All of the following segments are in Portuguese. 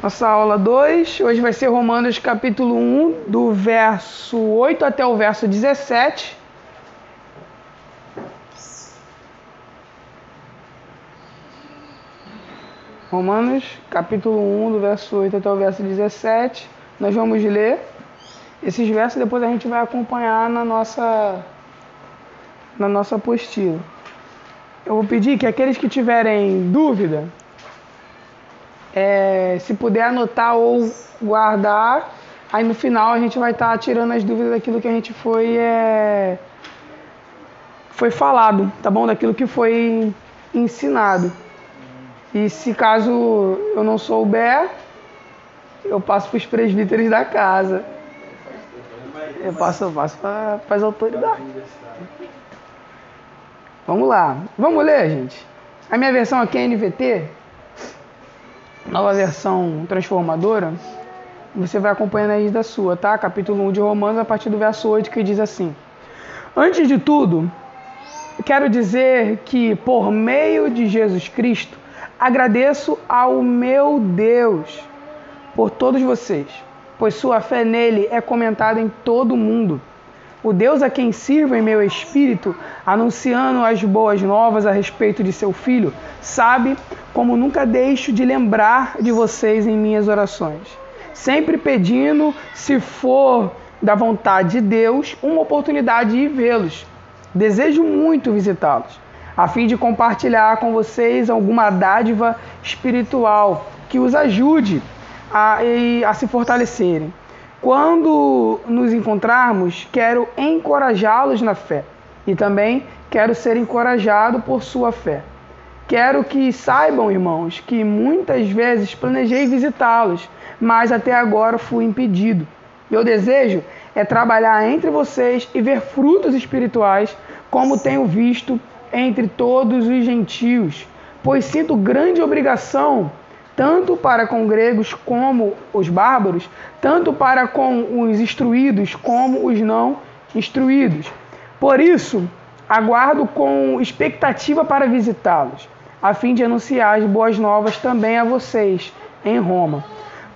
Nossa aula 2, hoje vai ser Romanos capítulo 1, do verso 8 até o verso 17. Romanos capítulo 1, do verso 8 até o verso 17. Nós vamos ler esses versos depois a gente vai acompanhar na nossa na nossa apostila. Eu vou pedir que aqueles que tiverem dúvida é, se puder anotar ou guardar, aí no final a gente vai estar tá tirando as dúvidas daquilo que a gente foi é, foi falado, tá bom? Daquilo que foi ensinado. E se caso eu não souber, eu passo para os presbíteros da casa. Eu passo, eu passo para as autoridades. Vamos lá. Vamos ler, gente. A minha versão aqui é NVT nova versão transformadora, você vai acompanhando aí da sua, tá? Capítulo 1 de Romanos, a partir do verso 8, que diz assim: Antes de tudo, quero dizer que por meio de Jesus Cristo, agradeço ao meu Deus por todos vocês, pois sua fé nele é comentada em todo o mundo. O Deus a quem sirvo em meu espírito, anunciando as boas novas a respeito de seu filho, sabe como nunca deixo de lembrar de vocês em minhas orações, sempre pedindo, se for da vontade de Deus, uma oportunidade de vê-los. Desejo muito visitá-los, a fim de compartilhar com vocês alguma dádiva espiritual que os ajude a, a se fortalecerem. Quando nos encontrarmos, quero encorajá-los na fé e também quero ser encorajado por sua fé. Quero que saibam, irmãos, que muitas vezes planejei visitá-los, mas até agora fui impedido. Meu desejo é trabalhar entre vocês e ver frutos espirituais, como tenho visto entre todos os gentios, pois sinto grande obrigação, tanto para com gregos como os bárbaros, tanto para com os instruídos como os não instruídos. Por isso, aguardo com expectativa para visitá-los a fim de anunciar as boas novas também a vocês em Roma.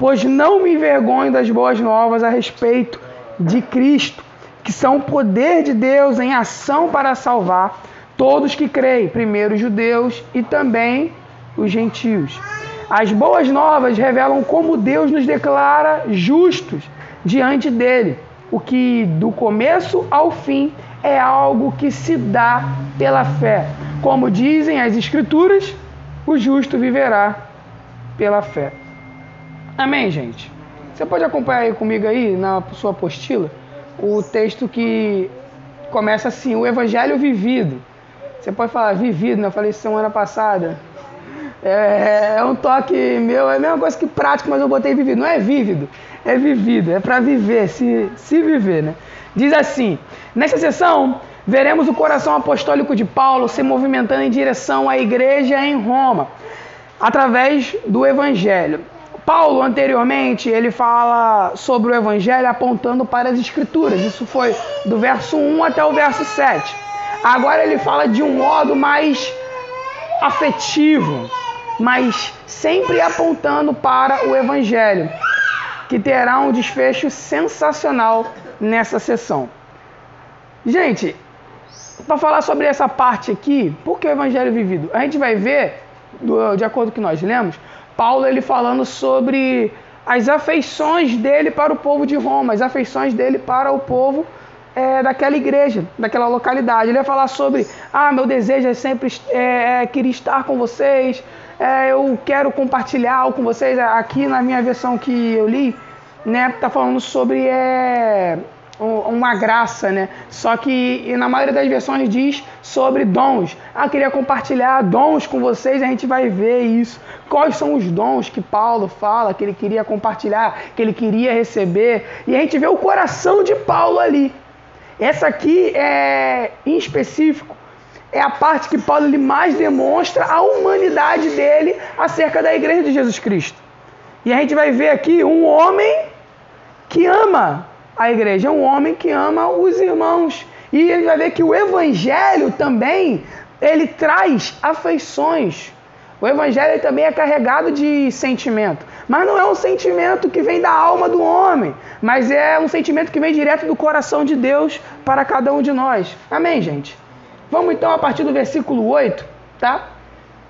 Pois não me envergonho das boas novas a respeito de Cristo, que são o poder de Deus em ação para salvar todos que creem, primeiro os judeus e também os gentios. As boas novas revelam como Deus nos declara justos diante dele, o que do começo ao fim é algo que se dá pela fé. Como dizem as Escrituras, o justo viverá pela fé. Amém, gente? Você pode acompanhar aí comigo aí na sua apostila o texto que começa assim: o Evangelho vivido. Você pode falar vivido, né? Eu falei semana passada. É, é um toque meu, é a mesma coisa que prático, mas eu botei vivido. Não é vívido, é vivido, é para viver, se, se viver, né? Diz assim: nessa sessão, veremos o coração apostólico de Paulo se movimentando em direção à igreja em Roma, através do evangelho. Paulo, anteriormente, ele fala sobre o evangelho apontando para as escrituras. Isso foi do verso 1 até o verso 7. Agora ele fala de um modo mais afetivo, mas sempre apontando para o evangelho, que terá um desfecho sensacional nessa sessão. Gente, para falar sobre essa parte aqui, por que o evangelho vivido? A gente vai ver, de acordo com o que nós lemos, Paulo ele falando sobre as afeições dele para o povo de Roma, as afeições dele para o povo é, daquela igreja, daquela localidade. Ele vai falar sobre, ah, meu desejo é sempre é, é, querer estar com vocês, é, eu quero compartilhar com vocês. Aqui na minha versão que eu li, né, tá falando sobre é, uma graça, né? Só que na maioria das versões diz sobre dons. Ah, queria compartilhar dons com vocês, a gente vai ver isso. Quais são os dons que Paulo fala que ele queria compartilhar, que ele queria receber? E a gente vê o coração de Paulo ali. Essa aqui é em específico é a parte que Paulo ele mais demonstra a humanidade dele acerca da igreja de Jesus Cristo. E a gente vai ver aqui um homem que ama a igreja, um homem que ama os irmãos. E ele vai ver que o evangelho também, ele traz afeições. O evangelho também é carregado de sentimento. Mas não é um sentimento que vem da alma do homem, mas é um sentimento que vem direto do coração de Deus para cada um de nós. Amém, gente? Vamos então a partir do versículo 8, tá?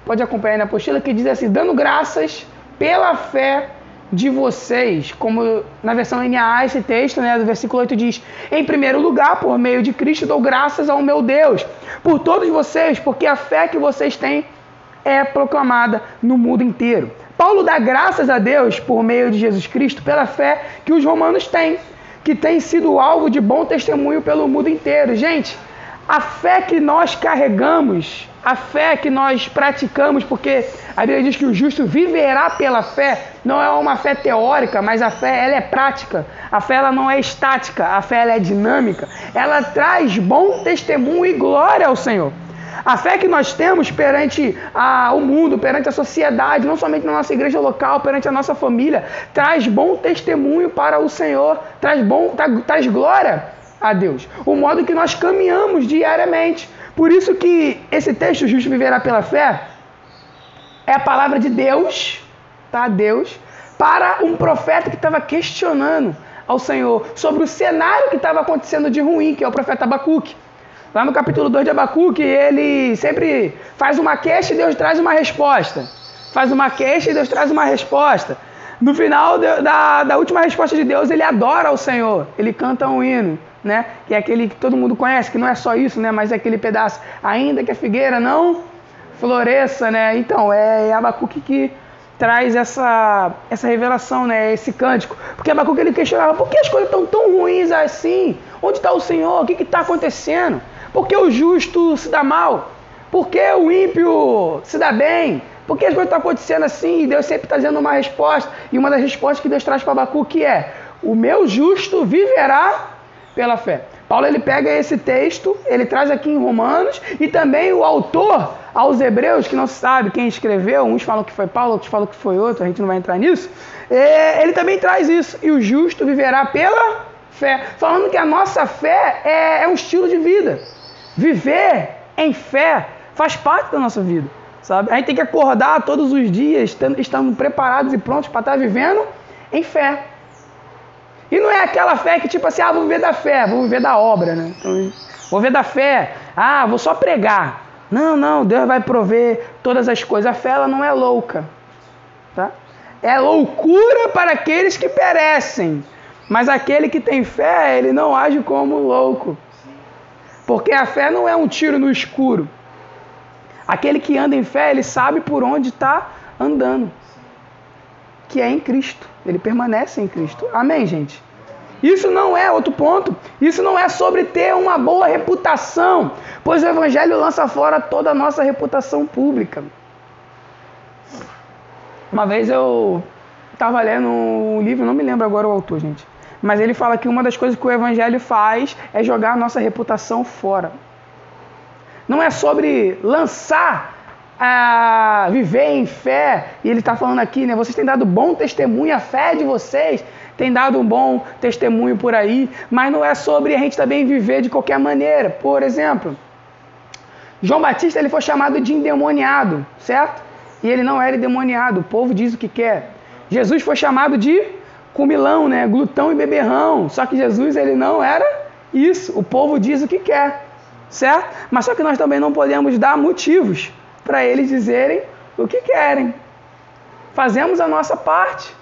Pode acompanhar na apostila que diz assim: dando graças pela fé de vocês, como na versão NAA esse texto, né, do versículo 8 diz: Em primeiro lugar, por meio de Cristo, dou graças ao meu Deus por todos vocês, porque a fé que vocês têm é proclamada no mundo inteiro. Paulo dá graças a Deus por meio de Jesus Cristo pela fé que os romanos têm, que tem sido alvo de bom testemunho pelo mundo inteiro. Gente, a fé que nós carregamos, a fé que nós praticamos, porque a Bíblia diz que o justo viverá pela fé, não é uma fé teórica, mas a fé ela é prática. A fé ela não é estática, a fé ela é dinâmica. Ela traz bom testemunho e glória ao Senhor. A fé que nós temos perante a, o mundo, perante a sociedade, não somente na nossa igreja local, perante a nossa família, traz bom testemunho para o Senhor, traz bom, traz glória a Deus. O modo que nós caminhamos diariamente. Por isso que esse texto, justo viverá pela fé, é a palavra de Deus, tá? Deus, para um profeta que estava questionando ao Senhor sobre o cenário que estava acontecendo de ruim, que é o profeta Abacuque. Lá no capítulo 2 de Abacuque, ele sempre faz uma queixa e Deus traz uma resposta. Faz uma queixa e Deus traz uma resposta. No final da, da última resposta de Deus, ele adora o Senhor, ele canta um hino né? Que é aquele que todo mundo conhece, que não é só isso, né? Mas é aquele pedaço, ainda que a figueira não floresça, né? Então, é Abacuque que traz essa, essa revelação, né? Esse cântico. Porque Abacuque ele questionava, por que as coisas estão tão ruins assim? Onde está o Senhor? O que está acontecendo? Por que o justo se dá mal? Por que o ímpio se dá bem? Por que as coisas estão acontecendo assim? E Deus sempre está dando uma resposta. E uma das respostas que Deus traz para Abacuque é: O meu justo viverá pela fé. Paulo ele pega esse texto, ele traz aqui em Romanos e também o autor aos Hebreus, que não se sabe quem escreveu, uns falam que foi Paulo, outros falam que foi outro, a gente não vai entrar nisso. É, ele também traz isso, e o justo viverá pela fé, falando que a nossa fé é, é um estilo de vida. Viver em fé faz parte da nossa vida, sabe? A gente tem que acordar todos os dias, estando preparados e prontos para estar vivendo em fé. E não é aquela fé que tipo assim, ah, vou viver da fé, vou viver da obra, né? Então, vou viver da fé, ah, vou só pregar. Não, não, Deus vai prover todas as coisas. A fé ela não é louca, tá? É loucura para aqueles que perecem, mas aquele que tem fé, ele não age como louco. Porque a fé não é um tiro no escuro. Aquele que anda em fé, ele sabe por onde está andando que é em Cristo. Ele permanece em Cristo. Amém, gente? Isso não é outro ponto. Isso não é sobre ter uma boa reputação, pois o Evangelho lança fora toda a nossa reputação pública. Uma vez eu estava lendo um livro, não me lembro agora o autor, gente, mas ele fala que uma das coisas que o Evangelho faz é jogar a nossa reputação fora. Não é sobre lançar a viver em fé. E ele está falando aqui, né? Vocês têm dado bom testemunho, a fé de vocês tem dado um bom testemunho por aí, mas não é sobre a gente também viver de qualquer maneira. Por exemplo, João Batista ele foi chamado de endemoniado, certo? E ele não era endemoniado, o povo diz o que quer. Jesus foi chamado de comilão, né? Glutão e beberrão. Só que Jesus ele não era isso. O povo diz o que quer, certo? Mas só que nós também não podemos dar motivos para eles dizerem o que querem. Fazemos a nossa parte.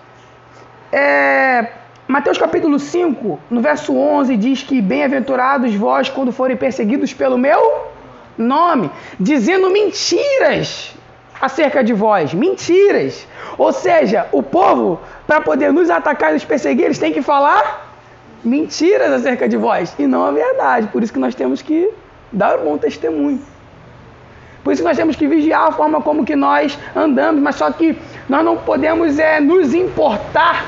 É, Mateus capítulo 5, no verso 11, diz que bem-aventurados vós quando forem perseguidos pelo meu nome, dizendo mentiras acerca de vós, mentiras. Ou seja, o povo, para poder nos atacar e nos perseguir, eles têm que falar mentiras acerca de vós e não a verdade. Por isso que nós temos que dar um bom testemunho. Por isso nós temos que vigiar a forma como que nós andamos, mas só que nós não podemos é, nos importar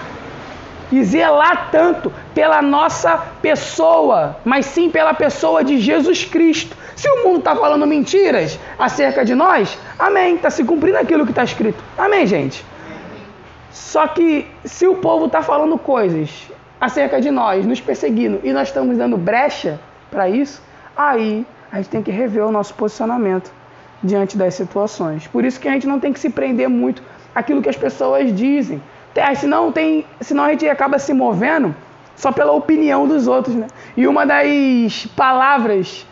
e zelar tanto pela nossa pessoa, mas sim pela pessoa de Jesus Cristo. Se o mundo está falando mentiras acerca de nós, amém, está se cumprindo aquilo que está escrito. Amém, gente? Só que se o povo está falando coisas acerca de nós, nos perseguindo, e nós estamos dando brecha para isso, aí a gente tem que rever o nosso posicionamento diante das situações. Por isso que a gente não tem que se prender muito àquilo que as pessoas dizem, É, senão, tem, senão a gente acaba se movendo só pela opinião dos outros, né? E uma das palavras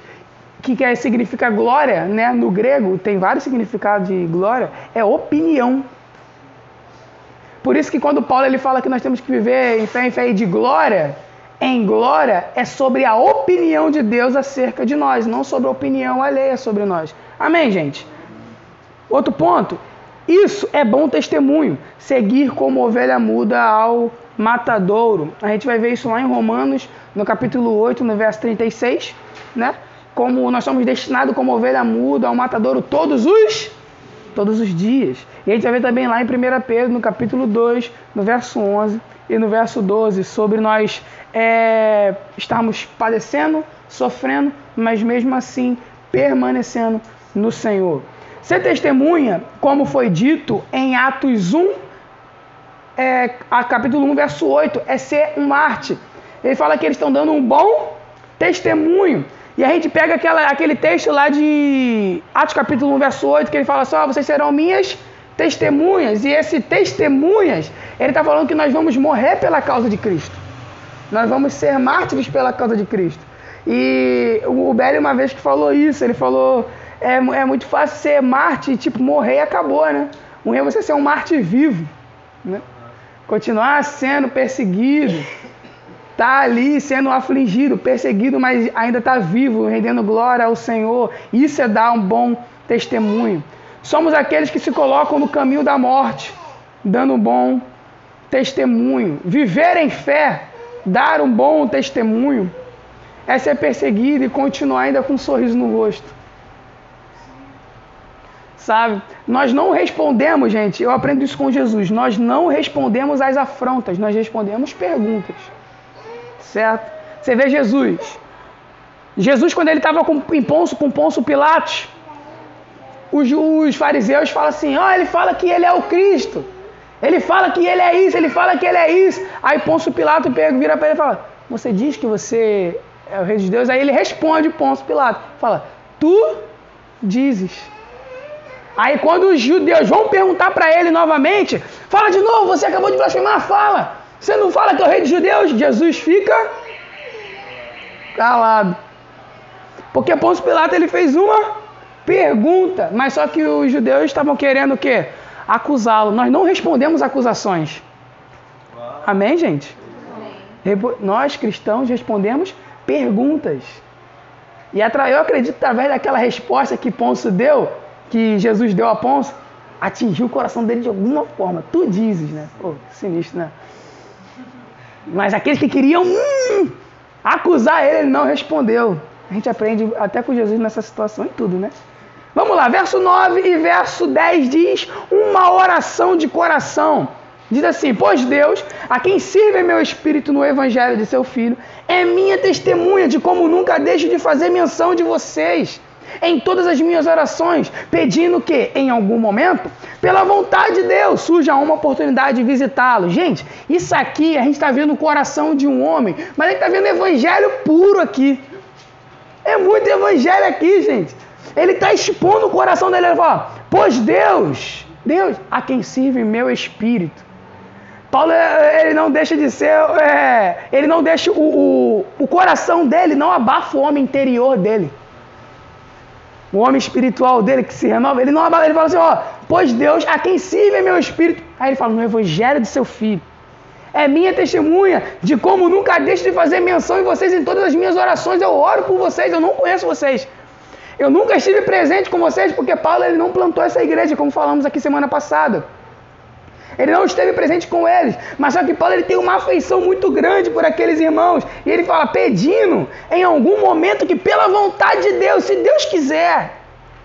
que quer, significa glória, né? No grego, tem vários significados de glória, é opinião. Por isso que quando Paulo ele fala que nós temos que viver em fé em fé e de glória, em glória é sobre a opinião de Deus acerca de nós, não sobre a opinião alheia sobre nós. Amém, gente? Outro ponto, isso é bom testemunho, seguir como ovelha muda ao matadouro. A gente vai ver isso lá em Romanos, no capítulo 8, no verso 36, né? Como nós somos destinados como ovelha muda ao matadouro todos os todos os dias. E a gente vai ver também lá em 1 Pedro, no capítulo 2, no verso 11 e no verso 12, sobre nós é, estarmos padecendo, sofrendo, mas mesmo assim permanecendo no Senhor. Ser testemunha, como foi dito em Atos 1, é, a capítulo 1, verso 8, é ser um Marte. Ele fala que eles estão dando um bom testemunho. E a gente pega aquela, aquele texto lá de Atos capítulo 1, verso 8, que ele fala só, vocês serão minhas testemunhas. E esse testemunhas, ele está falando que nós vamos morrer pela causa de Cristo. Nós vamos ser mártires pela causa de Cristo. E o Belly uma vez que falou isso, ele falou, é, é muito fácil ser mártir, tipo, morrer e acabou, né? O é você ser um mártir vivo, né? Continuar sendo perseguido, tá ali sendo afligido, perseguido, mas ainda está vivo, rendendo glória ao Senhor. Isso é dar um bom testemunho. Somos aqueles que se colocam no caminho da morte, dando um bom testemunho. Viver em fé, dar um bom testemunho, é ser perseguido e continuar ainda com um sorriso no rosto sabe? Nós não respondemos, gente, eu aprendo isso com Jesus, nós não respondemos às afrontas, nós respondemos perguntas, certo? Você vê Jesus, Jesus quando ele estava em Ponço, com Ponço Pilatos, os, os fariseus falam assim, ó, oh, ele fala que ele é o Cristo, ele fala que ele é isso, ele fala que ele é isso, aí Ponço Pilato pega, vira para ele e fala, você diz que você é o rei de Deus? Aí ele responde Ponço Pilato, fala, tu dizes. Aí quando os judeus vão perguntar para ele novamente, fala de novo, você acabou de blasfemar, fala. Você não fala que é o rei dos judeus? Jesus fica calado. Porque Pôncio Pilato ele fez uma pergunta, mas só que os judeus estavam querendo o quê? Acusá-lo. Nós não respondemos acusações. Amém, gente? Nós cristãos respondemos perguntas. E eu acredito através daquela resposta que Pôncio deu, que Jesus deu a Ponço atingiu o coração dele de alguma forma. Tu dizes, né? Pô, sinistro, né? Mas aqueles que queriam hum, acusar ele, ele não respondeu. A gente aprende até com Jesus nessa situação e tudo, né? Vamos lá, verso 9 e verso 10 diz uma oração de coração. Diz assim: Pois Deus, a quem sirve meu espírito no evangelho de seu filho, é minha testemunha de como nunca deixo de fazer menção de vocês em todas as minhas orações, pedindo que, em algum momento, pela vontade de Deus, surja uma oportunidade de visitá-lo. Gente, isso aqui a gente está vendo o coração de um homem, mas a gente está vendo evangelho puro aqui. É muito evangelho aqui, gente. Ele está expondo o coração dele. Ele fala: Pois Deus, Deus, a quem sirve meu espírito. Paulo ele não deixa de ser, é, ele não deixa o, o, o coração dele, não abafa o homem interior dele o homem espiritual dele que se renova, ele não abala, ele fala assim, ó, pois Deus a quem sirve é meu espírito. Aí ele fala, no evangelho de seu filho. É minha testemunha de como nunca deixo de fazer menção em vocês em todas as minhas orações. Eu oro por vocês, eu não conheço vocês. Eu nunca estive presente com vocês porque Paulo ele não plantou essa igreja, como falamos aqui semana passada. Ele não esteve presente com eles, mas só que Paulo ele tem uma afeição muito grande por aqueles irmãos. E ele fala, pedindo em algum momento que pela vontade de Deus, se Deus quiser,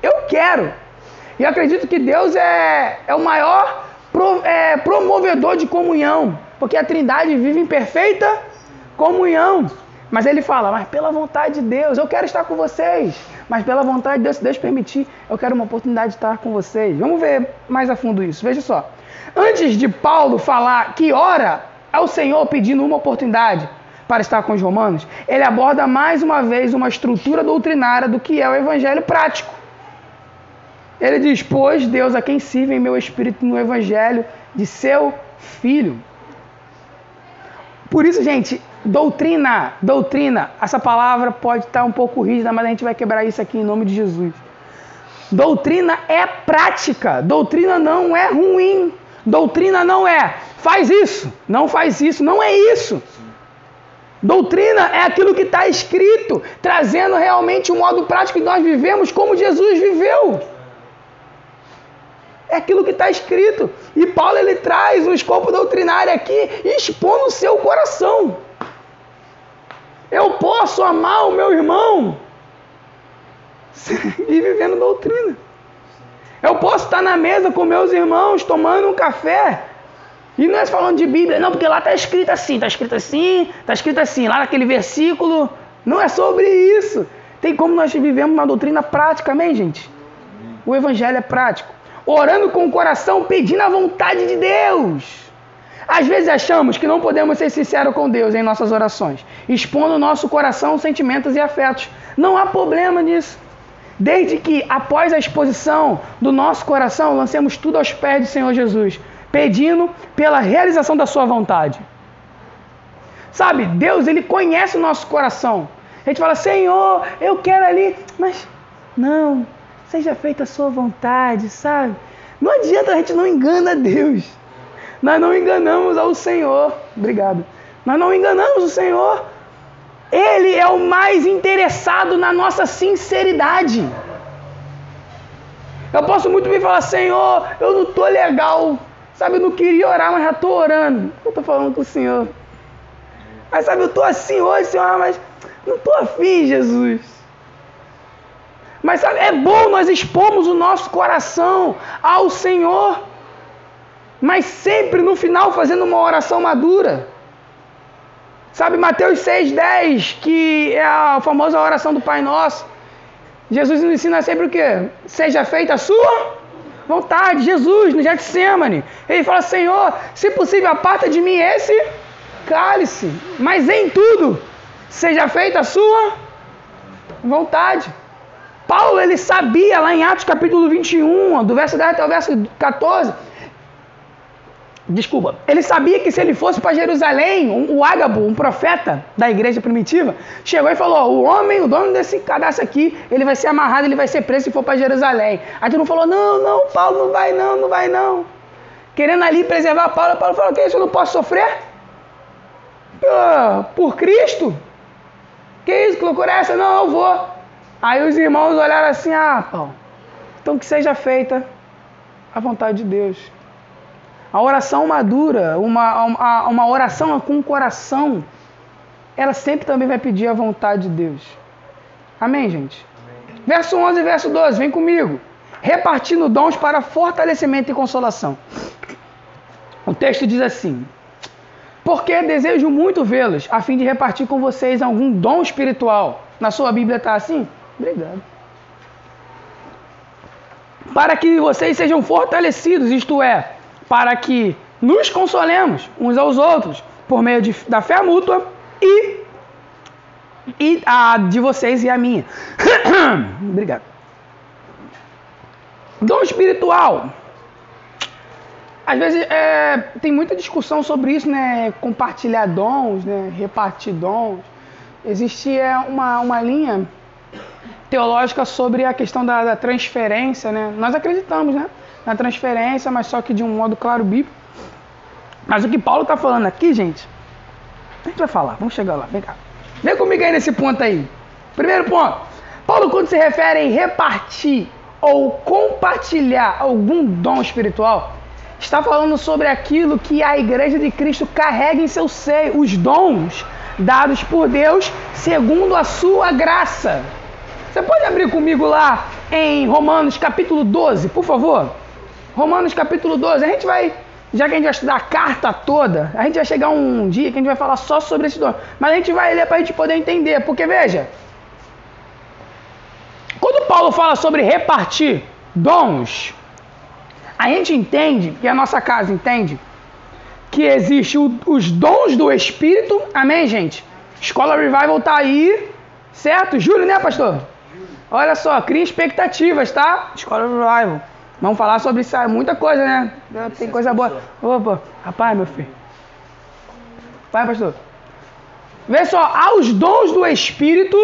eu quero. E eu acredito que Deus é, é o maior pro, é, promovedor de comunhão, porque a Trindade vive em perfeita comunhão. Mas ele fala, mas pela vontade de Deus, eu quero estar com vocês. Mas pela vontade de Deus, se Deus permitir, eu quero uma oportunidade de estar com vocês. Vamos ver mais a fundo isso. Veja só. Antes de Paulo falar que ora ao Senhor pedindo uma oportunidade para estar com os romanos, ele aborda mais uma vez uma estrutura doutrinária do que é o evangelho prático. Ele diz: Pois Deus a quem sirve em meu espírito no evangelho de seu filho. Por isso, gente, doutrina, doutrina, essa palavra pode estar um pouco rígida, mas a gente vai quebrar isso aqui em nome de Jesus. Doutrina é prática, doutrina não é ruim, doutrina não é faz isso, não faz isso, não é isso. Doutrina é aquilo que está escrito, trazendo realmente o modo prático que nós vivemos como Jesus viveu. É aquilo que está escrito. E Paulo ele traz um escopo doutrinário aqui, expondo o seu coração. Eu posso amar o meu irmão e vivendo doutrina. Eu posso estar na mesa com meus irmãos tomando um café. E não é falando de Bíblia, não, porque lá está escrito assim, está escrito assim, está escrito assim, lá naquele versículo. Não é sobre isso. Tem como nós vivemos uma doutrina prática, amém, gente? O evangelho é prático. Orando com o coração, pedindo a vontade de Deus. Às vezes achamos que não podemos ser sinceros com Deus em nossas orações, expondo o nosso coração, sentimentos e afetos. Não há problema nisso. Desde que, após a exposição do nosso coração, lancemos tudo aos pés do Senhor Jesus, pedindo pela realização da Sua vontade. Sabe, Deus, Ele conhece o nosso coração. A gente fala, Senhor, eu quero ali, mas não, seja feita a Sua vontade, sabe? Não adianta a gente não engana Deus. Nós não enganamos ao Senhor. Obrigado. Nós não enganamos o Senhor. Ele é o mais interessado na nossa sinceridade. Eu posso muito bem falar, Senhor, eu não estou legal. Sabe, eu não queria orar, mas já estou orando. Eu estou falando com o Senhor. Mas sabe, eu estou assim hoje, Senhor, mas não estou afim, Jesus. Mas sabe, é bom nós expomos o nosso coração ao Senhor. Mas sempre no final fazendo uma oração madura. Sabe, Mateus 6,10, que é a famosa oração do Pai Nosso. Jesus nos ensina sempre o quê? Seja feita a sua vontade. Jesus, no Getsemane, ele fala: Senhor, se possível, aparta de mim esse cálice, mas em tudo, seja feita a sua vontade. Paulo, ele sabia lá em Atos capítulo 21, do verso 10 até o verso 14, Desculpa. Ele sabia que se ele fosse para Jerusalém, um, o Ágabo, um profeta da igreja primitiva, chegou e falou: o homem, o dono desse cadastro aqui, ele vai ser amarrado, ele vai ser preso se for para Jerusalém. Aí tu não falou: não, não, Paulo, não vai não, não vai não. Querendo ali preservar Paulo, Paulo falou: que isso, eu não posso sofrer? por Cristo? Que isso, que loucura é essa? Não, eu vou. Aí os irmãos olharam assim: ah, Paulo, então que seja feita a vontade de Deus. A oração madura, uma, uma, uma oração com o coração, ela sempre também vai pedir a vontade de Deus. Amém, gente? Amém. Verso 11 e verso 12, vem comigo. Repartindo dons para fortalecimento e consolação. O texto diz assim: Porque desejo muito vê-los, a fim de repartir com vocês algum dom espiritual. Na sua Bíblia está assim? Obrigado. Para que vocês sejam fortalecidos, isto é, para que nos consolemos uns aos outros por meio de, da fé mútua e, e a de vocês e a minha. Obrigado. Dom espiritual. Às vezes é, tem muita discussão sobre isso, né? Compartilhar dons, né? repartir dons. Existe é, uma, uma linha teológica sobre a questão da, da transferência, né? Nós acreditamos, né? Na transferência, mas só que de um modo claro bíblico. Mas o que Paulo está falando aqui, gente, a gente vai falar, vamos chegar lá, vem cá. Vem comigo aí nesse ponto aí. Primeiro ponto. Paulo, quando se refere em repartir ou compartilhar algum dom espiritual, está falando sobre aquilo que a igreja de Cristo carrega em seu seio, os dons dados por Deus segundo a sua graça. Você pode abrir comigo lá em Romanos capítulo 12, por favor? Romanos capítulo 12. A gente vai, já que a gente vai estudar a carta toda, a gente vai chegar um dia que a gente vai falar só sobre esse dom. Mas a gente vai ler para a gente poder entender. Porque veja, quando Paulo fala sobre repartir dons, a gente entende, que a nossa casa entende, que existe o, os dons do Espírito. Amém, gente? Escola Revival tá aí, certo? Júlio, né, pastor? Olha só, cria expectativas, tá? Escola Revival. Vamos falar sobre isso, muita coisa, né? Tem coisa boa. Opa, rapaz, meu filho. Vai, pastor. Vê só, aos dons do Espírito.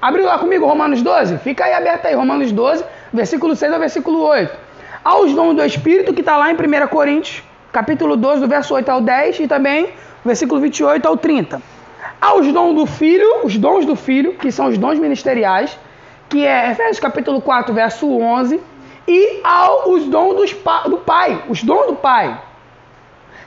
Abriu lá comigo Romanos 12? Fica aí aberto aí, Romanos 12, versículo 6 ao versículo 8. Aos dons do Espírito, que está lá em 1 Coríntios, capítulo 12, do verso 8 ao 10, e também versículo 28 ao 30. Aos dons do Filho, os dons do Filho, que são os dons ministeriais, que é Efésios capítulo 4, verso 11, e aos dons do Pai, os dons do Pai.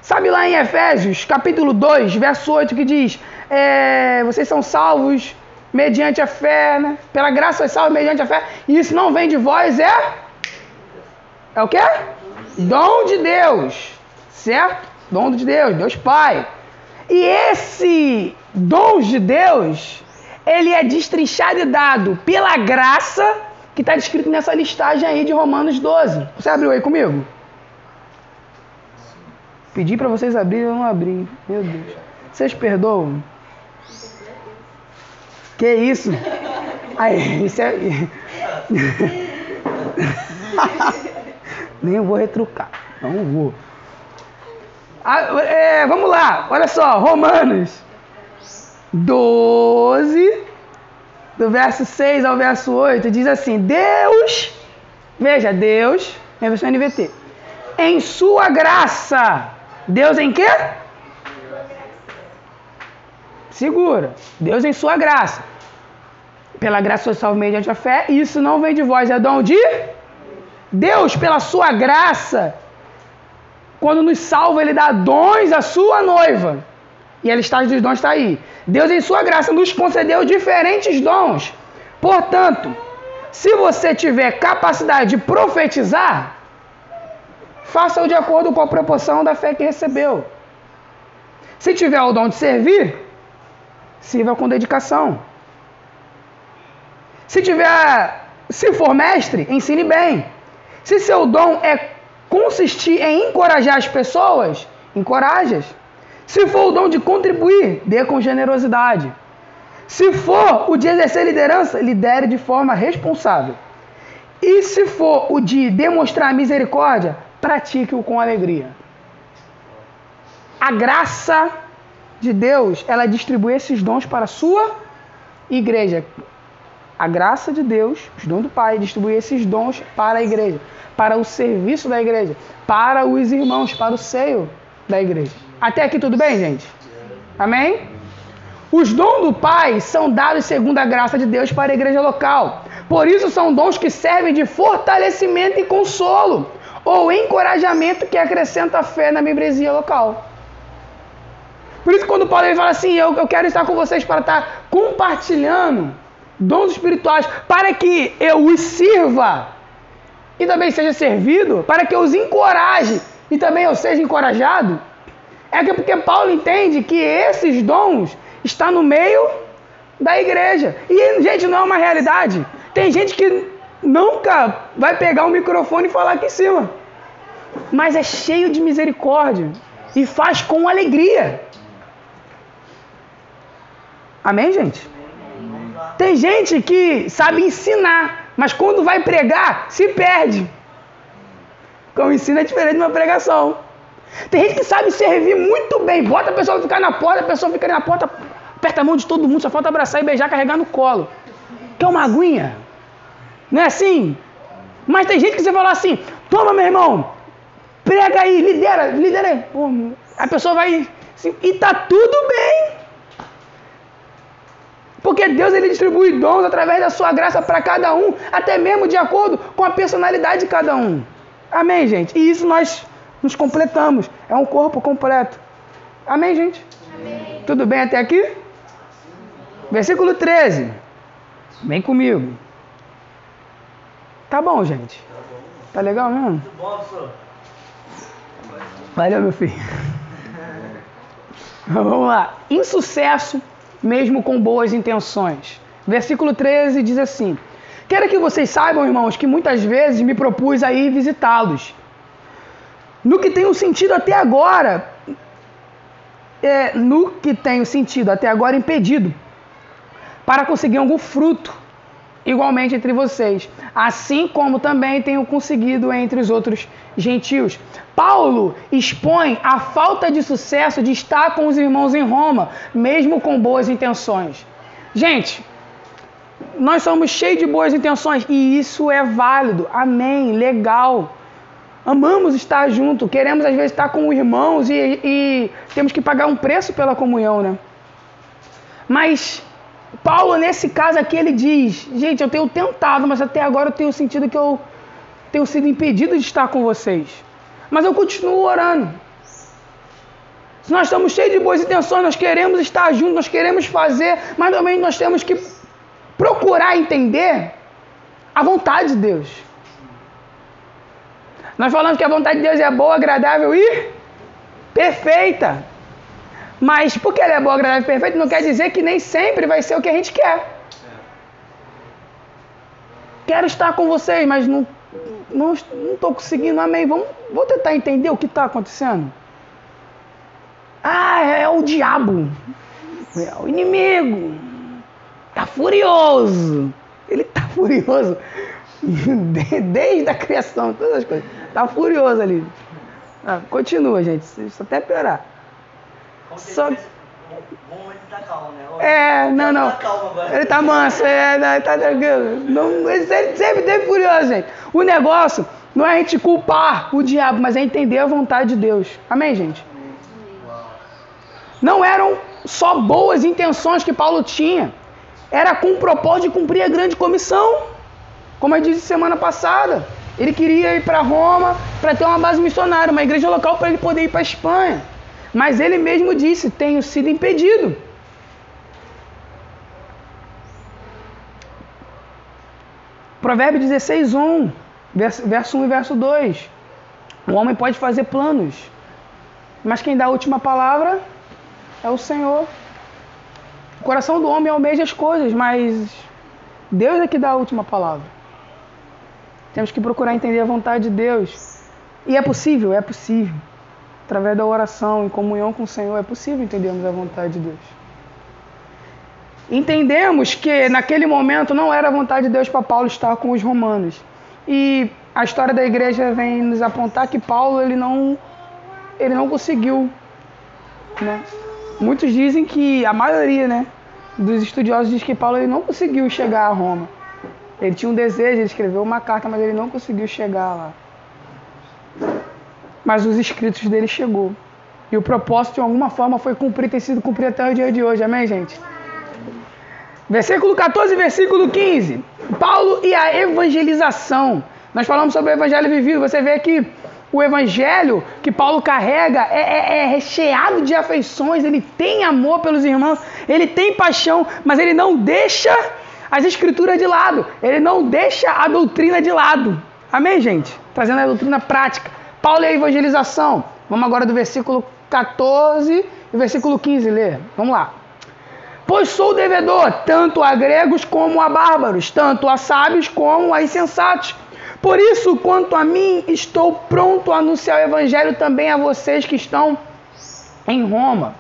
Sabe lá em Efésios capítulo 2, verso 8, que diz: é, Vocês são salvos mediante a fé, né? pela graça sois salvos mediante a fé, e isso não vem de vós, é. É o quê? Dom de Deus, certo? Dom de Deus, Deus Pai. E esse dom de Deus, ele é destrinchado e dado pela graça que está descrito nessa listagem aí de Romanos 12. Você abriu aí comigo? Pedi para vocês abrirem, eu não abri. Meu Deus. Vocês perdoam? Que isso? Aí, isso é. Nem vou retrucar. Não vou. Ah, é, vamos lá, olha só, Romanos 12, do verso 6 ao verso 8, diz assim: Deus, veja, Deus, minha versão NVT, em sua graça, Deus em quê? Segura, Deus em sua graça. Pela graça social mediante a fé, isso não vem de vós, é dom de Deus, pela sua graça, quando nos salva, ele dá dons à sua noiva. E a listagem dos dons está aí. Deus, em sua graça, nos concedeu diferentes dons. Portanto, se você tiver capacidade de profetizar, faça-o de acordo com a proporção da fé que recebeu. Se tiver o dom de servir, sirva com dedicação. Se tiver, se for mestre, ensine bem. Se seu dom é consistir em encorajar as pessoas, encoraje-as. Se for o dom de contribuir, dê com generosidade. Se for o de exercer liderança, lidere de forma responsável. E se for o de demonstrar misericórdia, pratique-o com alegria. A graça de Deus, ela distribui esses dons para a sua igreja. A graça de Deus, os dons do Pai, distribui esses dons para a igreja para o serviço da igreja, para os irmãos, para o seio da igreja. Até aqui tudo bem, gente? Amém? Os dons do Pai são dados segundo a graça de Deus para a igreja local. Por isso são dons que servem de fortalecimento e consolo, ou encorajamento que acrescenta fé na membresia local. Por isso, quando Paulo fala assim, eu, eu quero estar com vocês para estar compartilhando dons espirituais, para que eu os sirva e também seja servido, para que eu os encoraje e também eu seja encorajado, é que porque Paulo entende que esses dons estão no meio da igreja. E, gente, não é uma realidade. Tem gente que nunca vai pegar o um microfone e falar aqui em cima. Mas é cheio de misericórdia e faz com alegria. Amém, gente? Tem gente que sabe ensinar, mas quando vai pregar, se perde. Como ensino é diferente de uma pregação. Tem gente que sabe servir muito bem, bota a pessoa ficar na porta, a pessoa fica ali na porta, aperta a mão de todo mundo, só falta abraçar e beijar, carregar no colo. Quer uma aguinha? Não é assim? Mas tem gente que você fala assim, toma meu irmão, prega aí, lidera, lidera aí. a pessoa vai assim, e tá tudo bem. Porque Deus ele distribui dons através da sua graça para cada um, até mesmo de acordo com a personalidade de cada um. Amém, gente? E isso nós nos completamos. É um corpo completo. Amém, gente? Amém. Tudo bem até aqui? Versículo 13. Vem comigo. Tá bom, gente? Tá legal mesmo? Valeu, meu filho. Vamos lá. Insucesso mesmo com boas intenções. Versículo 13 diz assim: Quero que vocês saibam, irmãos, que muitas vezes me propus a ir visitá-los. No que tenho sentido até agora, é, no que tenho sentido até agora impedido, para conseguir algum fruto igualmente entre vocês, assim como também tenho conseguido entre os outros gentios. Paulo expõe a falta de sucesso de estar com os irmãos em Roma, mesmo com boas intenções. Gente, nós somos cheios de boas intenções e isso é válido. Amém, legal. Amamos estar junto, queremos às vezes estar com irmãos e, e temos que pagar um preço pela comunhão, né? Mas Paulo, nesse caso aqui, ele diz: Gente, eu tenho tentado, mas até agora eu tenho sentido que eu tenho sido impedido de estar com vocês. Mas eu continuo orando. Se nós estamos cheios de boas intenções, nós queremos estar juntos, nós queremos fazer, mas também nós temos que procurar entender a vontade de Deus. Nós falamos que a vontade de Deus é boa, agradável e perfeita. Mas porque ela é boa, agradável e perfeita, não quer dizer que nem sempre vai ser o que a gente quer. Quero estar com vocês, mas não não estou conseguindo, amém. Vamos, vou tentar entender o que está acontecendo. Ah, é, o diabo, é o inimigo, está furioso. Ele está furioso desde a criação, todas as coisas. Está furioso ali. Ah, continua, gente, isso até piorar. Só... Ele tá calmo, né? É, não, não. Tá ele tá manso, é, não, ele tá tranquilo. Não, ele sempre teve furioso, gente. O negócio não é a gente culpar o diabo, mas é entender a vontade de Deus. Amém, gente? Não eram só boas intenções que Paulo tinha. Era com o propósito de cumprir a grande comissão. Como eu disse semana passada. Ele queria ir para Roma para ter uma base missionária, uma igreja local para ele poder ir para a Espanha. Mas ele mesmo disse: Tenho sido impedido. Provérbio 16, 1, verso 1 e verso 2. O homem pode fazer planos, mas quem dá a última palavra é o Senhor. O coração do homem almeja as coisas, mas Deus é que dá a última palavra. Temos que procurar entender a vontade de Deus. E é possível? É possível através da oração, em comunhão com o Senhor, é possível entendermos a vontade de Deus. Entendemos que naquele momento não era a vontade de Deus para Paulo estar com os romanos. E a história da igreja vem nos apontar que Paulo ele não, ele não conseguiu. Né? Muitos dizem que a maioria né, dos estudiosos diz que Paulo ele não conseguiu chegar a Roma. Ele tinha um desejo, ele escreveu uma carta, mas ele não conseguiu chegar lá mas os escritos dele chegou. E o propósito, de alguma forma, foi cumprir, tem sido cumprido até o dia de hoje. Amém, gente? Versículo 14 versículo 15. Paulo e a evangelização. Nós falamos sobre o evangelho vivido. Você vê que o evangelho que Paulo carrega é, é, é, recheado de afeições, ele tem amor pelos irmãos, ele tem paixão, mas ele não deixa as escrituras de lado, ele não deixa a doutrina de lado. Amém, gente? Trazendo a doutrina prática. Paulo e a evangelização. Vamos agora do versículo 14 e versículo 15 ler. Vamos lá. Pois sou devedor tanto a gregos como a bárbaros, tanto a sábios como a insensatos. Por isso, quanto a mim, estou pronto a anunciar o evangelho também a vocês que estão em Roma.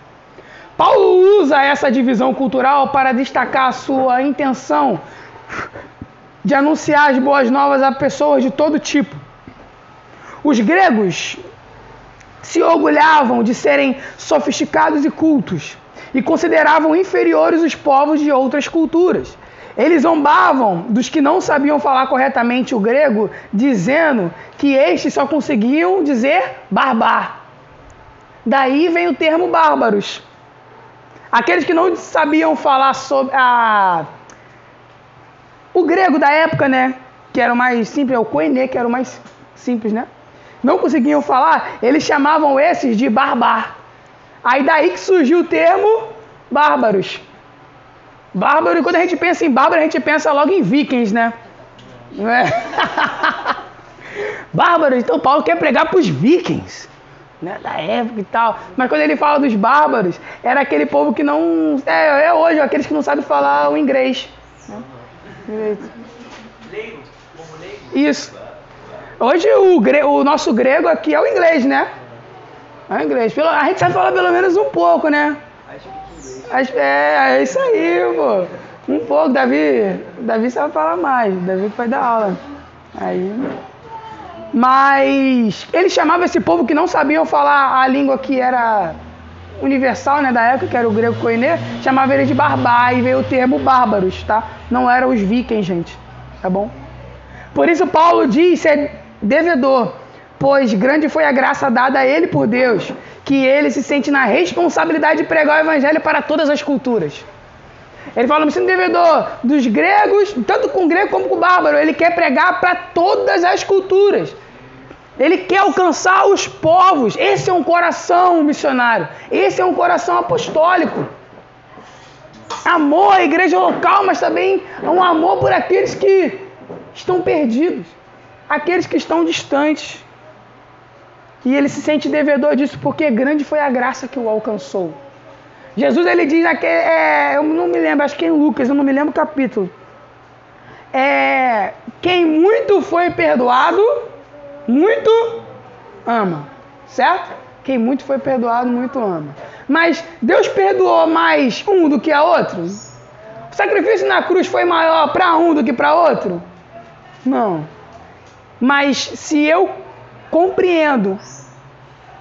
Paulo usa essa divisão cultural para destacar a sua intenção de anunciar as boas novas a pessoas de todo tipo. Os gregos se orgulhavam de serem sofisticados e cultos e consideravam inferiores os povos de outras culturas. Eles zombavam dos que não sabiam falar corretamente o grego, dizendo que estes só conseguiam dizer barbar. Daí vem o termo bárbaros. Aqueles que não sabiam falar sobre a... o grego da época, né? Que era o mais simples, é o koine, que era o mais simples, né? não conseguiam falar, eles chamavam esses de barbar. Aí daí que surgiu o termo bárbaros. Bárbaro, e quando a gente pensa em bárbaro, a gente pensa logo em vikings, né? Não é? bárbaros, então Paulo quer pregar para os vikings, né? Da época e tal. Mas quando ele fala dos bárbaros, era aquele povo que não. É, é hoje, aqueles que não sabem falar o inglês. Né? Leigo, leigo. Isso. Hoje o, o nosso grego aqui é o inglês, né? É o inglês. Pelo... A gente sabe falar pelo menos um pouco, né? É, é isso aí, pô. Um pouco, Davi. Davi sabe falar mais. Davi vai dar aula. Aí. Mas ele chamava esse povo que não sabiam falar a língua que era universal, né, da época, que era o grego koiné, chamava ele de barbá e veio o termo bárbaros, tá? Não eram os vikings, gente, tá bom? Por isso Paulo diz ser devedor, pois grande foi a graça dada a ele por Deus, que ele se sente na responsabilidade de pregar o evangelho para todas as culturas. Ele fala, me sinto devedor dos gregos, tanto com o grego como com o bárbaro. Ele quer pregar para todas as culturas. Ele quer alcançar os povos. Esse é um coração missionário. Esse é um coração apostólico. Amor à igreja local, mas também um amor por aqueles que estão perdidos, aqueles que estão distantes. E ele se sente devedor disso porque grande foi a graça que o alcançou. Jesus ele diz naquele, é, eu não me lembro, acho que é em Lucas, eu não me lembro o capítulo. É, quem muito foi perdoado, muito ama, certo? Quem muito foi perdoado, muito ama. Mas Deus perdoou mais um do que a outro? O sacrifício na cruz foi maior para um do que para outro? Não. Mas se eu compreendo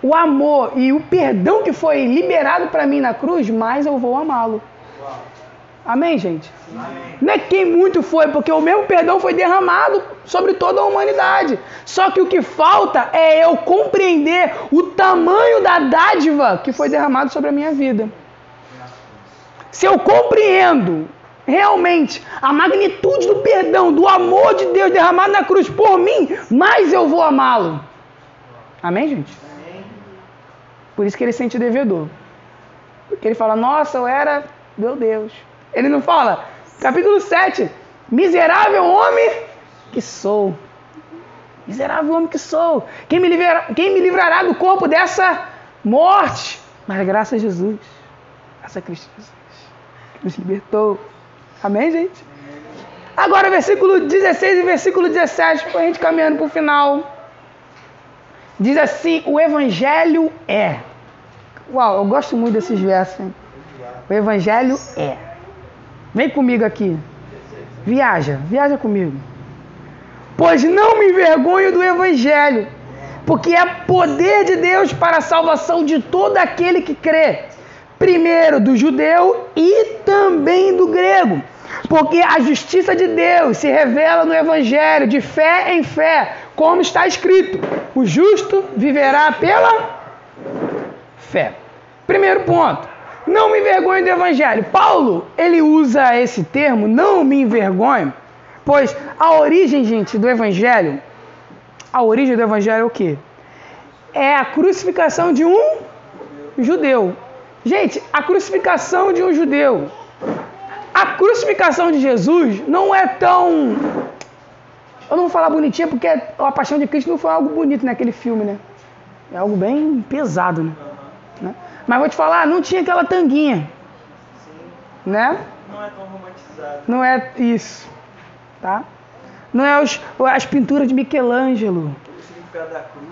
o amor e o perdão que foi liberado para mim na cruz, mais eu vou amá-lo. Amém, gente? Amém. Não é quem muito foi, porque o mesmo perdão foi derramado sobre toda a humanidade. Só que o que falta é eu compreender o tamanho da dádiva que foi derramado sobre a minha vida. Se eu compreendo realmente a magnitude do perdão, do amor de Deus derramado na cruz por mim, mais eu vou amá-lo. Amém, gente? Por isso que ele sente devedor. Porque ele fala, nossa, eu era, meu Deus. Ele não fala, capítulo 7, miserável homem que sou. Miserável homem que sou. Quem me, livra, quem me livrará do corpo dessa morte? Mas graças a Jesus, graças a Cristo Jesus, que nos libertou. Amém, gente? Agora, versículo 16 e versículo 17, para a gente caminhando para o final. Diz assim: o Evangelho é. Uau, eu gosto muito desses versos. Hein? O Evangelho é. Vem comigo aqui. Viaja, viaja comigo. Pois não me envergonho do Evangelho, porque é poder de Deus para a salvação de todo aquele que crê. Primeiro do judeu e também do grego. Porque a justiça de Deus se revela no Evangelho, de fé em fé, como está escrito: o justo viverá pela fé. Primeiro ponto, não me envergonhe do Evangelho. Paulo, ele usa esse termo, não me envergonhe, pois a origem, gente, do Evangelho, a origem do Evangelho é o quê? É a crucificação de um judeu. Gente, a crucificação de um judeu. A crucificação de Jesus não é tão. Eu não vou falar bonitinha porque a paixão de Cristo não foi algo bonito naquele filme, né? É algo bem pesado, né? Mas vou te falar, não tinha aquela tanguinha. Sim. Né? Não é tão romantizado. Não é isso. Tá? Não é os, as pinturas de Michelangelo. O significado da cruz.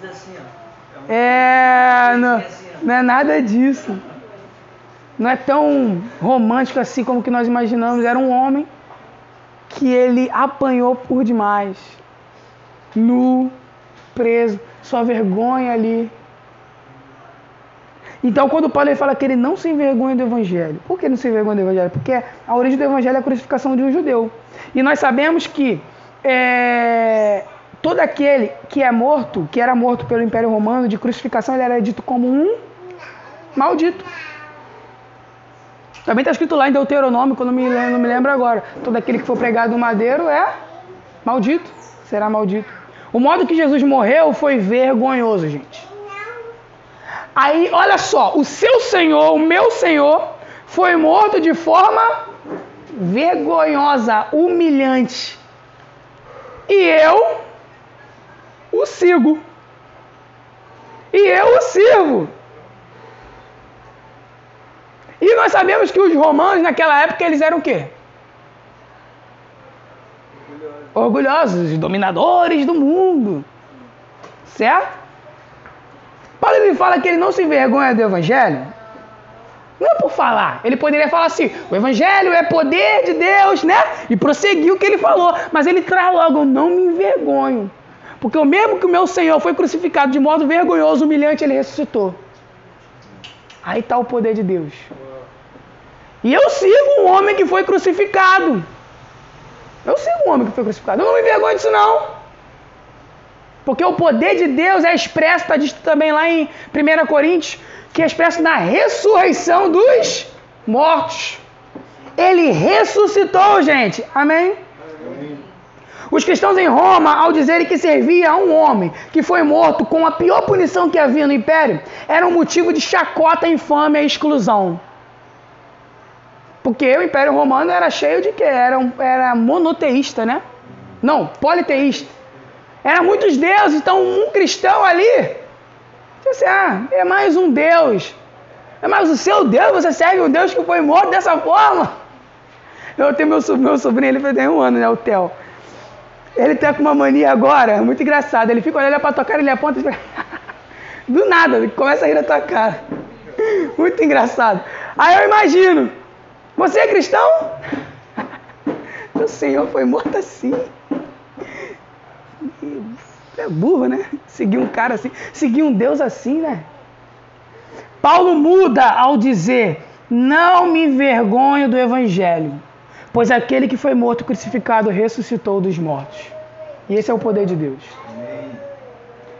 É, assim, ó. é não, assim, não é nada disso. Não é tão romântico assim como que nós imaginamos. Era um homem que ele apanhou por demais. Nu, preso, sua vergonha ali então, quando Paulo fala que ele não se envergonha do Evangelho, por que não se envergonha do Evangelho? Porque a origem do Evangelho é a crucificação de um judeu. E nós sabemos que é, todo aquele que é morto, que era morto pelo Império Romano, de crucificação, ele era dito como um maldito. Também está escrito lá em Deuteronômio, que eu não me, não me lembro agora. Todo aquele que for pregado no madeiro é maldito, será maldito. O modo que Jesus morreu foi vergonhoso, gente. Aí, olha só, o seu Senhor, o meu Senhor, foi morto de forma vergonhosa, humilhante. E eu o sigo. E eu o sirvo. E nós sabemos que os romanos naquela época eles eram o quê? Orgulhosos, dominadores do mundo. Certo? Paulo ele fala que ele não se envergonha do evangelho, Não é por falar. Ele poderia falar assim: o evangelho é poder de Deus, né? E prosseguir o que ele falou. Mas ele traz logo: não me envergonho. Porque o mesmo que o meu Senhor foi crucificado de modo vergonhoso, humilhante, ele ressuscitou. Aí está o poder de Deus. E eu sigo um homem que foi crucificado. Eu sigo um homem que foi crucificado. Eu não me envergonho disso, não. Porque o poder de Deus é expresso, está dito também lá em 1 Coríntios, que é expresso na ressurreição dos mortos. Ele ressuscitou, gente. Amém? Amém? Os cristãos em Roma, ao dizerem que servia a um homem que foi morto com a pior punição que havia no império, era um motivo de chacota, infâmia e exclusão. Porque o Império Romano era cheio de que era, um, era monoteísta, né? Não, politeísta. Era muitos deuses, então um cristão ali, disse, ah, é mais um Deus. É mais o seu Deus, você serve um Deus que foi morto dessa forma. Eu tenho meu, meu sobrinho, ele fez um ano, né, o Theo. Ele tá com uma mania agora, muito engraçado. Ele fica olhando pra tua cara, ele aponta e. Do nada, ele começa a rir da tua cara. Muito engraçado. Aí eu imagino, você é cristão? O Senhor foi morto assim. É burro, né? Seguir um cara assim, seguir um Deus assim, né? Paulo muda ao dizer: Não me envergonho do Evangelho, pois aquele que foi morto crucificado ressuscitou dos mortos. E esse é o poder de Deus.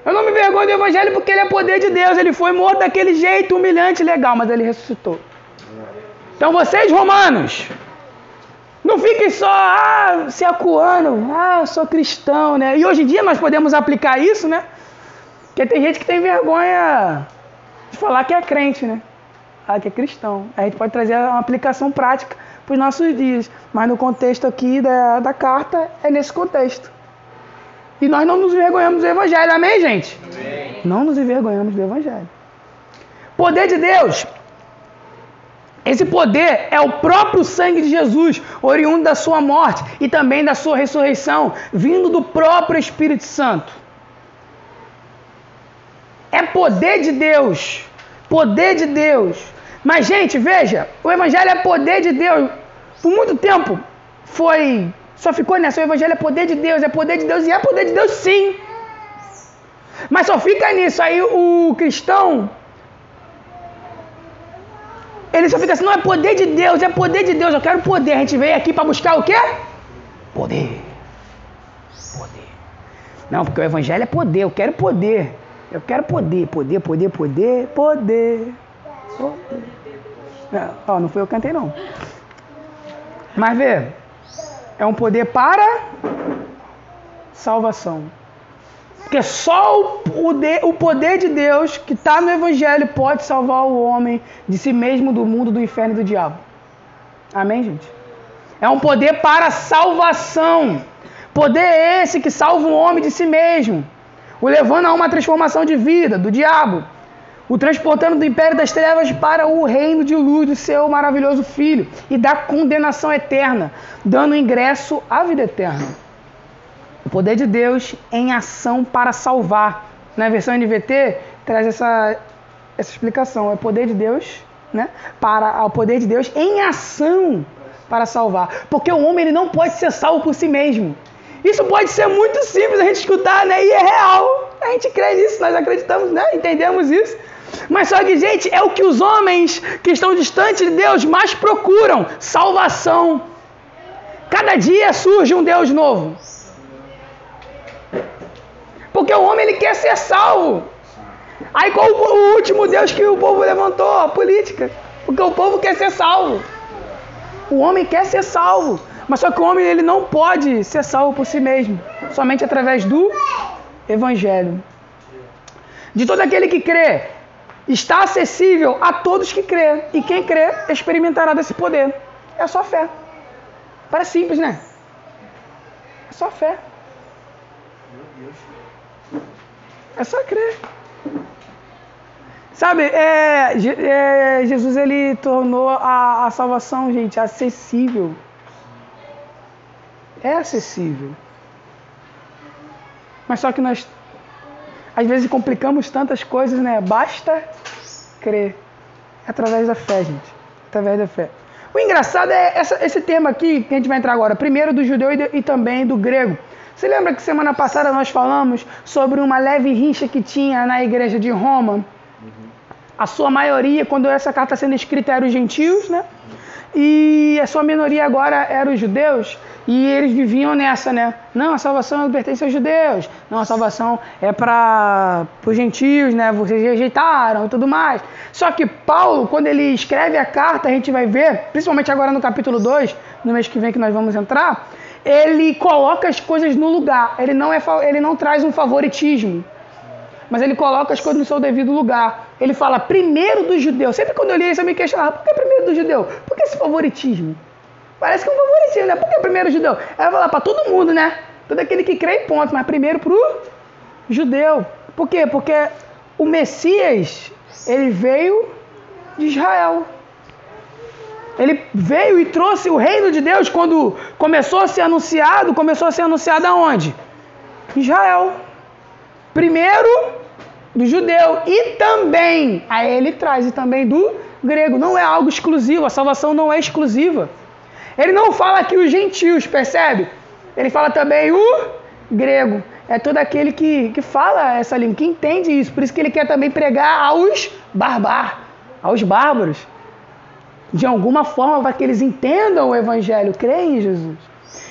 Eu não me envergonho do Evangelho porque ele é poder de Deus. Ele foi morto daquele jeito humilhante, legal, mas ele ressuscitou. Então vocês, romanos, não fiquem só ah, se acuando, ah, eu sou cristão, né? E hoje em dia nós podemos aplicar isso, né? Porque tem gente que tem vergonha de falar que é crente, né? Ah, que é cristão. A gente pode trazer uma aplicação prática para os nossos dias. Mas no contexto aqui da, da carta, é nesse contexto. E nós não nos envergonhamos do Evangelho, amém, gente? Amém. Não nos envergonhamos do Evangelho. Poder de Deus esse poder é o próprio sangue de Jesus, oriundo da sua morte e também da sua ressurreição, vindo do próprio Espírito Santo. É poder de Deus. Poder de Deus. Mas, gente, veja, o Evangelho é poder de Deus. Por muito tempo foi. Só ficou nessa. O Evangelho é poder de Deus, é poder de Deus e é poder de Deus sim. Mas só fica nisso. Aí o cristão ele só fica assim, não é poder de Deus, é poder de Deus, eu quero poder. A gente veio aqui para buscar o quê? Poder. Poder. Não, porque o evangelho é poder, eu quero poder. Eu quero poder, poder, poder, poder, poder. poder. Não, ó, não foi eu que cantei não. Mas vê, é um poder para salvação. Porque só o poder, de Deus que está no Evangelho pode salvar o homem de si mesmo, do mundo, do inferno e do diabo. Amém, gente? É um poder para salvação. Poder esse que salva o homem de si mesmo, o levando a uma transformação de vida do diabo, o transportando do império das trevas para o reino de luz do seu maravilhoso Filho e da condenação eterna, dando ingresso à vida eterna. O poder de Deus em ação para salvar. Na versão NVT traz essa, essa explicação. É o poder de Deus, né? Para o poder de Deus em ação para salvar. Porque o homem ele não pode ser salvo por si mesmo. Isso pode ser muito simples a gente escutar, né? E é real. A gente crê nisso, nós acreditamos, né? Entendemos isso. Mas só que, gente, é o que os homens que estão distantes de Deus mais procuram: salvação. Cada dia surge um Deus novo. Porque o homem ele quer ser salvo. Aí qual o último Deus que o povo levantou? A política. Porque o povo quer ser salvo. O homem quer ser salvo. Mas só que o homem ele não pode ser salvo por si mesmo. Somente através do Evangelho. De todo aquele que crê, está acessível a todos que crê. E quem crê experimentará desse poder. É só fé. Parece simples, né? É só fé. Meu Deus. É só crer. Sabe, é, é, Jesus ele tornou a, a salvação, gente, acessível. É acessível. Mas só que nós, às vezes, complicamos tantas coisas, né? Basta crer. É através da fé, gente. Através da fé. O engraçado é essa, esse termo aqui que a gente vai entrar agora. Primeiro do judeu e, e também do grego. Você lembra que semana passada nós falamos sobre uma leve rixa que tinha na igreja de Roma? A sua maioria, quando essa carta sendo escrita, eram os gentios, né? E a sua minoria agora eram os judeus. E eles viviam nessa, né? Não, a salvação pertence aos judeus. Não, a salvação é para os gentios, né? Vocês rejeitaram e tudo mais. Só que Paulo, quando ele escreve a carta, a gente vai ver, principalmente agora no capítulo 2, no mês que vem que nós vamos entrar, ele coloca as coisas no lugar. Ele não, é, ele não traz um favoritismo mas ele coloca as coisas no seu devido lugar. Ele fala primeiro do judeu. Sempre quando eu li isso, eu me questionava: por que primeiro do judeu? Por que esse favoritismo? Parece que é um favoritismo, né? Por que primeiro judeu? Ela vai lá para todo mundo, né? Todo aquele que crê e ponto, mas primeiro para o judeu. Por quê? Porque o Messias, ele veio de Israel. Ele veio e trouxe o reino de Deus quando começou a ser anunciado, começou a ser anunciado aonde? Israel. Primeiro do judeu e também, aí ele traz e também do grego. Não é algo exclusivo, a salvação não é exclusiva. Ele não fala aqui os gentios, percebe? Ele fala também o grego. É todo aquele que, que fala essa língua, que entende isso. Por isso que ele quer também pregar aos barbar, aos bárbaros. De alguma forma, para que eles entendam o evangelho, creem em Jesus.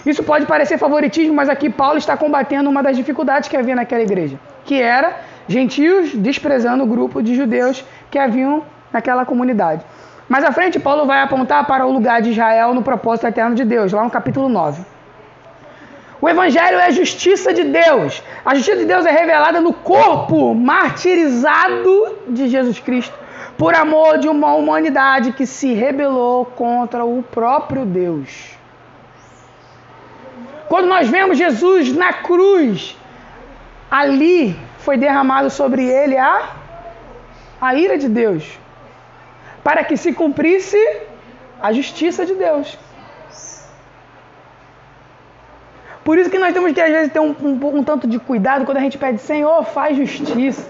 Isso pode parecer favoritismo, mas aqui Paulo está combatendo uma das dificuldades que havia naquela igreja, que era gentios desprezando o grupo de judeus que haviam naquela comunidade. Mais à frente, Paulo vai apontar para o lugar de Israel no propósito eterno de Deus, lá no capítulo 9. O Evangelho é a justiça de Deus. A justiça de Deus é revelada no corpo martirizado de Jesus Cristo, por amor de uma humanidade que se rebelou contra o próprio Deus. Quando nós vemos Jesus na cruz, ali foi derramado sobre ele a, a ira de Deus para que se cumprisse a justiça de Deus. Por isso que nós temos que às vezes ter um, um, um tanto de cuidado quando a gente pede, Senhor, faz justiça.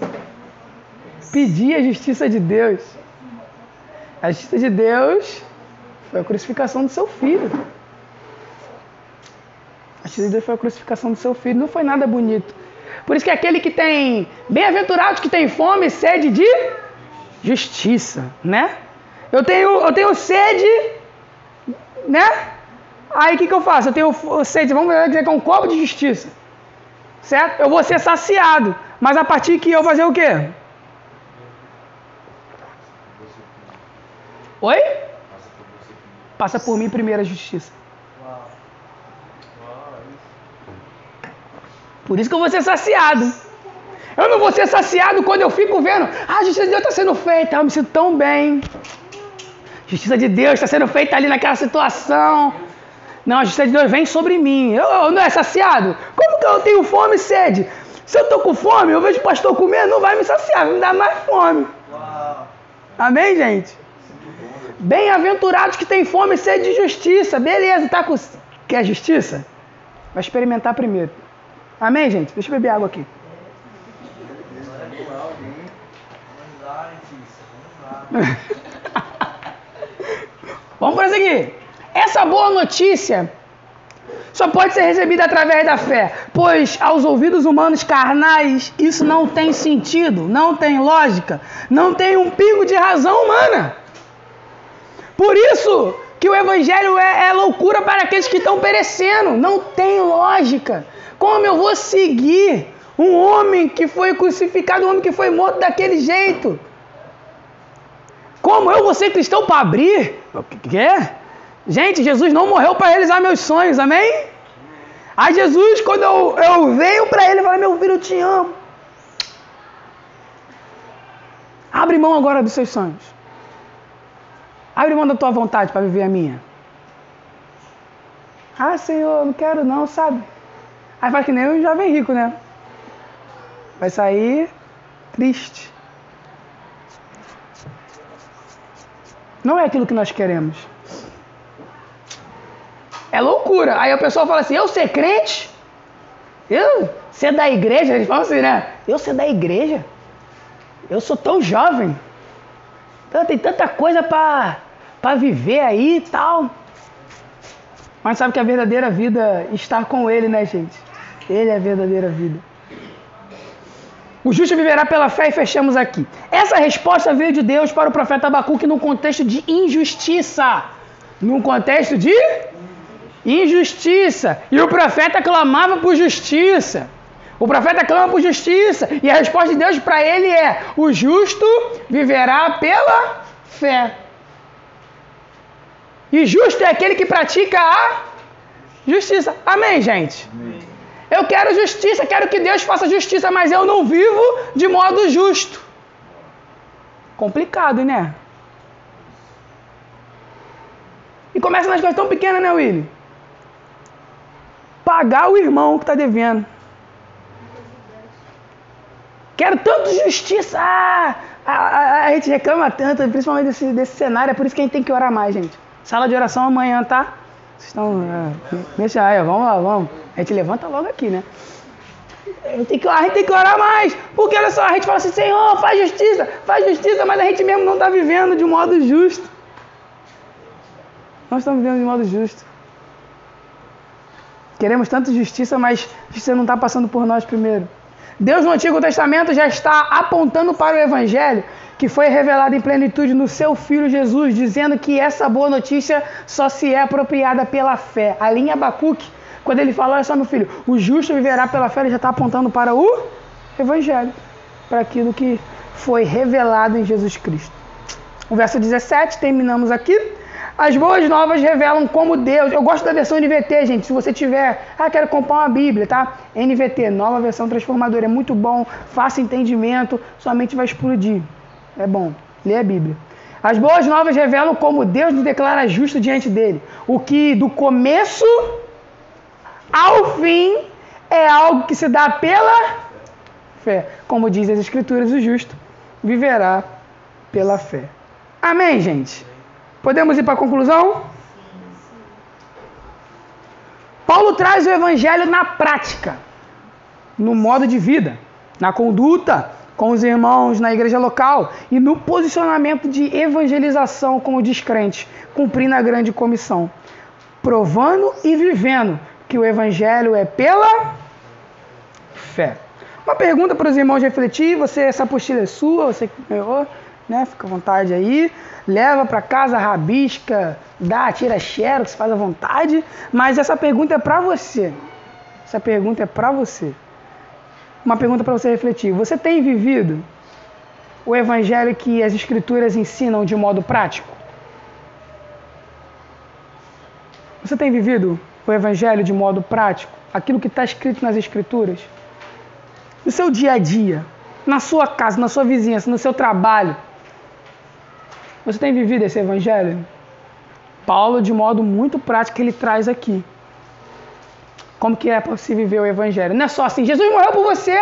Pedir a justiça de Deus. A justiça de Deus foi a crucificação do seu filho. A justiça de Deus foi a crucificação do seu filho. Não foi nada bonito. Por isso que aquele que tem, bem-aventurado que tem fome e sede de justiça, né? Eu tenho, eu tenho sede, né? Aí o que, que eu faço? Eu tenho sede, vamos dizer que é um copo de justiça. Certo? Eu vou ser saciado. Mas a partir que eu fazer o quê? Oi? Passa por mim primeiro a justiça. Por isso que eu vou ser saciado. Eu não vou ser saciado quando eu fico vendo, ah, a justiça de Deus está sendo feita, eu me sinto tão bem justiça de Deus está sendo feita ali naquela situação. Não, a justiça de Deus vem sobre mim. Eu, eu não é saciado? Como que eu tenho fome e sede? Se eu estou com fome, eu vejo o pastor comer, não vai me saciar, vai me dar mais fome. Uau. Amém, gente? Bem-aventurados que têm fome e sede de justiça. Beleza, tá com. Quer justiça? Vai experimentar primeiro. Amém, gente? Deixa eu beber água aqui. Vamos prosseguir. Essa boa notícia só pode ser recebida através da fé, pois aos ouvidos humanos carnais isso não tem sentido, não tem lógica, não tem um pingo de razão humana. Por isso que o evangelho é, é loucura para aqueles que estão perecendo, não tem lógica. Como eu vou seguir um homem que foi crucificado, um homem que foi morto daquele jeito? Como eu vou ser cristão para abrir? O que é? Gente, Jesus não morreu para realizar meus sonhos, amém? Aí Jesus, quando eu, eu venho para ele, fala: Meu filho, eu te amo. Abre mão agora dos seus sonhos. Abre mão da tua vontade para viver a minha. Ah, Senhor, não quero não, sabe? Aí faz que nem o jovem rico, né? Vai sair triste. Não é aquilo que nós queremos. É loucura. Aí a pessoa fala assim: eu ser crente? Eu ser da igreja? Eles falam assim, né? Eu ser da igreja? Eu sou tão jovem. Então, tem tanta coisa para viver aí e tal. Mas sabe que a verdadeira vida está com Ele, né, gente? Ele é a verdadeira vida. O justo viverá pela fé e fechamos aqui. Essa resposta veio de Deus para o profeta Abacuque num contexto de injustiça. Num contexto de injustiça. E o profeta clamava por justiça. O profeta clama por justiça. E a resposta de Deus para ele é: o justo viverá pela fé. E justo é aquele que pratica a justiça. Amém, gente? Amém. Eu quero justiça, quero que Deus faça justiça, mas eu não vivo de modo justo. Complicado, né? E começa nas coisas tão pequenas, né, Willy? Pagar o irmão que está devendo. Quero tanto justiça. Ah, a, a, a, gente reclama tanto, principalmente desse, desse cenário. É por isso que a gente tem que orar mais, gente. Sala de oração amanhã, tá? Vocês estão. É, deixa aí, vamos lá, vamos. A gente levanta logo aqui, né? Que, a gente tem que orar mais. Porque olha só, a gente fala assim, Senhor, faz justiça, faz justiça, mas a gente mesmo não está vivendo de modo justo. Nós estamos vivendo de modo justo. Queremos tanto justiça, mas justiça não está passando por nós primeiro. Deus no Antigo Testamento já está apontando para o Evangelho que foi revelado em plenitude no seu Filho Jesus, dizendo que essa boa notícia só se é apropriada pela fé. Ali em Abacuque, quando ele fala, olha só meu filho, o justo viverá pela fé, ele já está apontando para o Evangelho, para aquilo que foi revelado em Jesus Cristo. O verso 17, terminamos aqui. As boas novas revelam como Deus. Eu gosto da versão NVT, gente. Se você tiver, ah, quero comprar uma Bíblia, tá? NVT, nova versão transformadora, é muito bom, faça entendimento, sua mente vai explodir. É bom, lê a Bíblia. As boas novas revelam como Deus nos declara justo diante dele. O que do começo ao fim é algo que se dá pela fé. Como diz as Escrituras, o justo viverá pela fé. Amém, gente? Podemos ir para a conclusão? Paulo traz o evangelho na prática, no modo de vida, na conduta com os irmãos na igreja local e no posicionamento de evangelização com o descrente, cumprindo a grande comissão, provando e vivendo que o evangelho é pela fé. Uma pergunta para os irmãos refletir, você essa apostila é sua, você ganhou, né? Fica à vontade aí leva para casa, rabisca, dá, tira xerox, faz à vontade, mas essa pergunta é para você. Essa pergunta é para você. Uma pergunta para você refletir. Você tem vivido o evangelho que as escrituras ensinam de modo prático? Você tem vivido o evangelho de modo prático? Aquilo que está escrito nas escrituras? No seu dia a dia, na sua casa, na sua vizinhança, no seu trabalho, você tem vivido esse evangelho? Paulo, de modo muito prático, ele traz aqui. Como que é para se viver o evangelho? Não é só assim, Jesus morreu por você.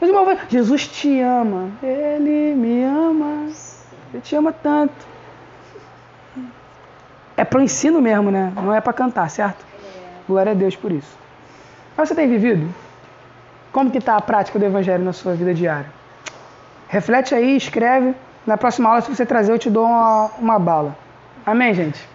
Jesus, morreu. Jesus te ama. Ele me ama. Ele te ama tanto. É para o ensino mesmo, né? Não é para cantar, certo? Glória a Deus por isso. Mas você tem vivido? Como que está a prática do evangelho na sua vida diária? Reflete aí, escreve. Na próxima aula, se você trazer, eu te dou uma, uma bala. Amém, gente?